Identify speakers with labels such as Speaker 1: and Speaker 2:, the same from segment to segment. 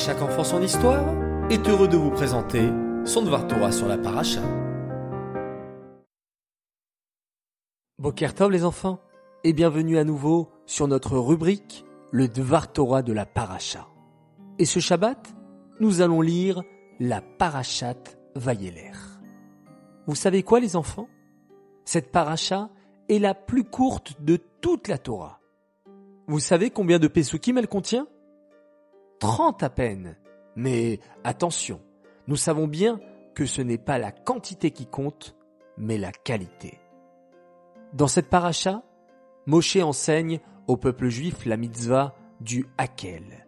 Speaker 1: chaque enfant son histoire est heureux de vous présenter son Dvar Torah sur la paracha.
Speaker 2: Bokertov les enfants, et bienvenue à nouveau sur notre rubrique le Dvar Torah de la paracha. Et ce Shabbat, nous allons lire la parachat Vayeler. Vous savez quoi les enfants? Cette paracha est la plus courte de toute la Torah. Vous savez combien de Pesukim elle contient? 30 à peine. Mais attention, nous savons bien que ce n'est pas la quantité qui compte, mais la qualité. Dans cette paracha, Moshe enseigne au peuple juif la mitzvah du Hakel.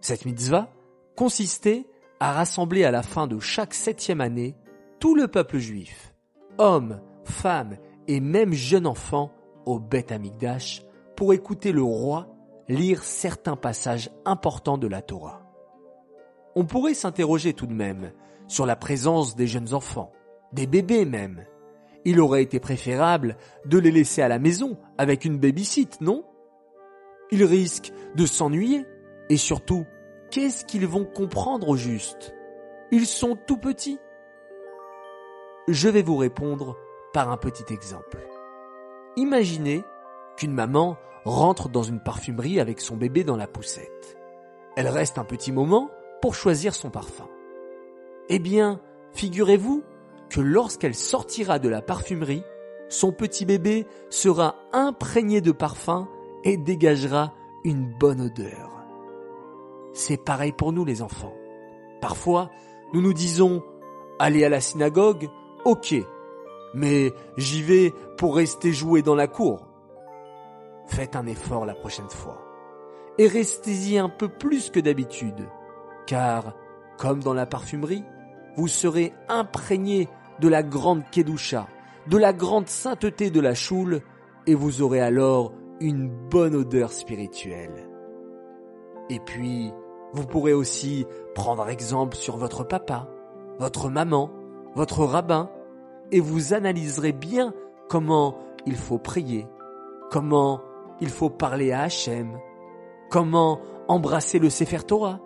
Speaker 2: Cette mitzvah consistait à rassembler à la fin de chaque septième année tout le peuple juif, hommes, femmes et même jeunes enfants au Beth Amikdash pour écouter le roi lire certains passages importants de la Torah. On pourrait s'interroger tout de même sur la présence des jeunes enfants, des bébés même. Il aurait été préférable de les laisser à la maison avec une babysit, non? Ils risquent de s'ennuyer et surtout, qu'est-ce qu'ils vont comprendre au juste? Ils sont tout petits. Je vais vous répondre par un petit exemple. Imaginez qu'une maman rentre dans une parfumerie avec son bébé dans la poussette. Elle reste un petit moment pour choisir son parfum. Eh bien, figurez-vous que lorsqu'elle sortira de la parfumerie, son petit bébé sera imprégné de parfum et dégagera une bonne odeur. C'est pareil pour nous les enfants. Parfois, nous nous disons aller à la synagogue, ok, mais j'y vais pour rester jouer dans la cour. Faites un effort la prochaine fois. Et restez-y un peu plus que d'habitude. Car, comme dans la parfumerie, vous serez imprégné de la grande Kedusha, de la grande sainteté de la choule, et vous aurez alors une bonne odeur spirituelle. Et puis, vous pourrez aussi prendre exemple sur votre papa, votre maman, votre rabbin, et vous analyserez bien comment il faut prier, comment il faut parler à Hachem, comment embrasser le Sefer Torah,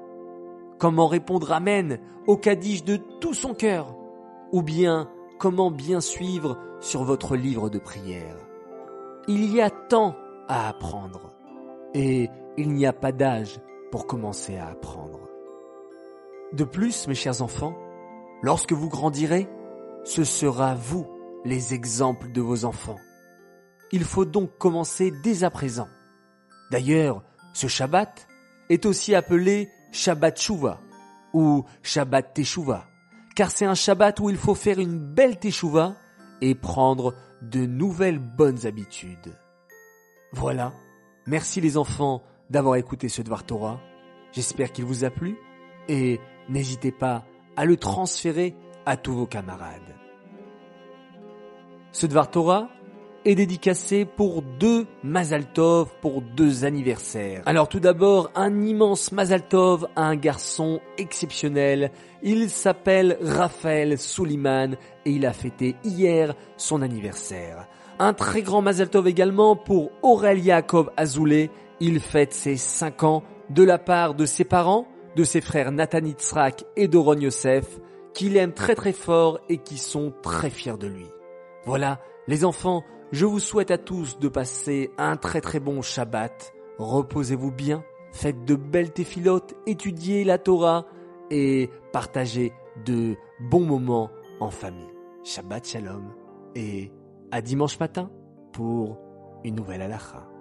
Speaker 2: comment répondre Amen au Kaddish de tout son cœur, ou bien comment bien suivre sur votre livre de prière? Il y a tant à apprendre, et il n'y a pas d'âge pour commencer à apprendre. De plus, mes chers enfants, lorsque vous grandirez, ce sera vous les exemples de vos enfants. Il faut donc commencer dès à présent. D'ailleurs, ce Shabbat est aussi appelé Shabbat Shuvah ou Shabbat Teshuvah, car c'est un Shabbat où il faut faire une belle Teshuvah et prendre de nouvelles bonnes habitudes. Voilà. Merci les enfants d'avoir écouté ce Dvar Torah. J'espère qu'il vous a plu et n'hésitez pas à le transférer à tous vos camarades. Ce Dvar Torah est dédicacé pour deux Mazaltov pour deux anniversaires. Alors tout d'abord, un immense Mazaltov à un garçon exceptionnel. Il s'appelle Raphaël Souliman et il a fêté hier son anniversaire. Un très grand Mazaltov également pour Aurel Yaakov Azoulay. Il fête ses 5 ans de la part de ses parents, de ses frères Nathan Itzrak et Doron Yosef, qu'il aime très très fort et qui sont très fiers de lui. Voilà, les enfants, je vous souhaite à tous de passer un très très bon Shabbat. Reposez-vous bien, faites de belles téphilotes, étudiez la Torah et partagez de bons moments en famille. Shabbat Shalom et à dimanche matin pour une nouvelle halakha.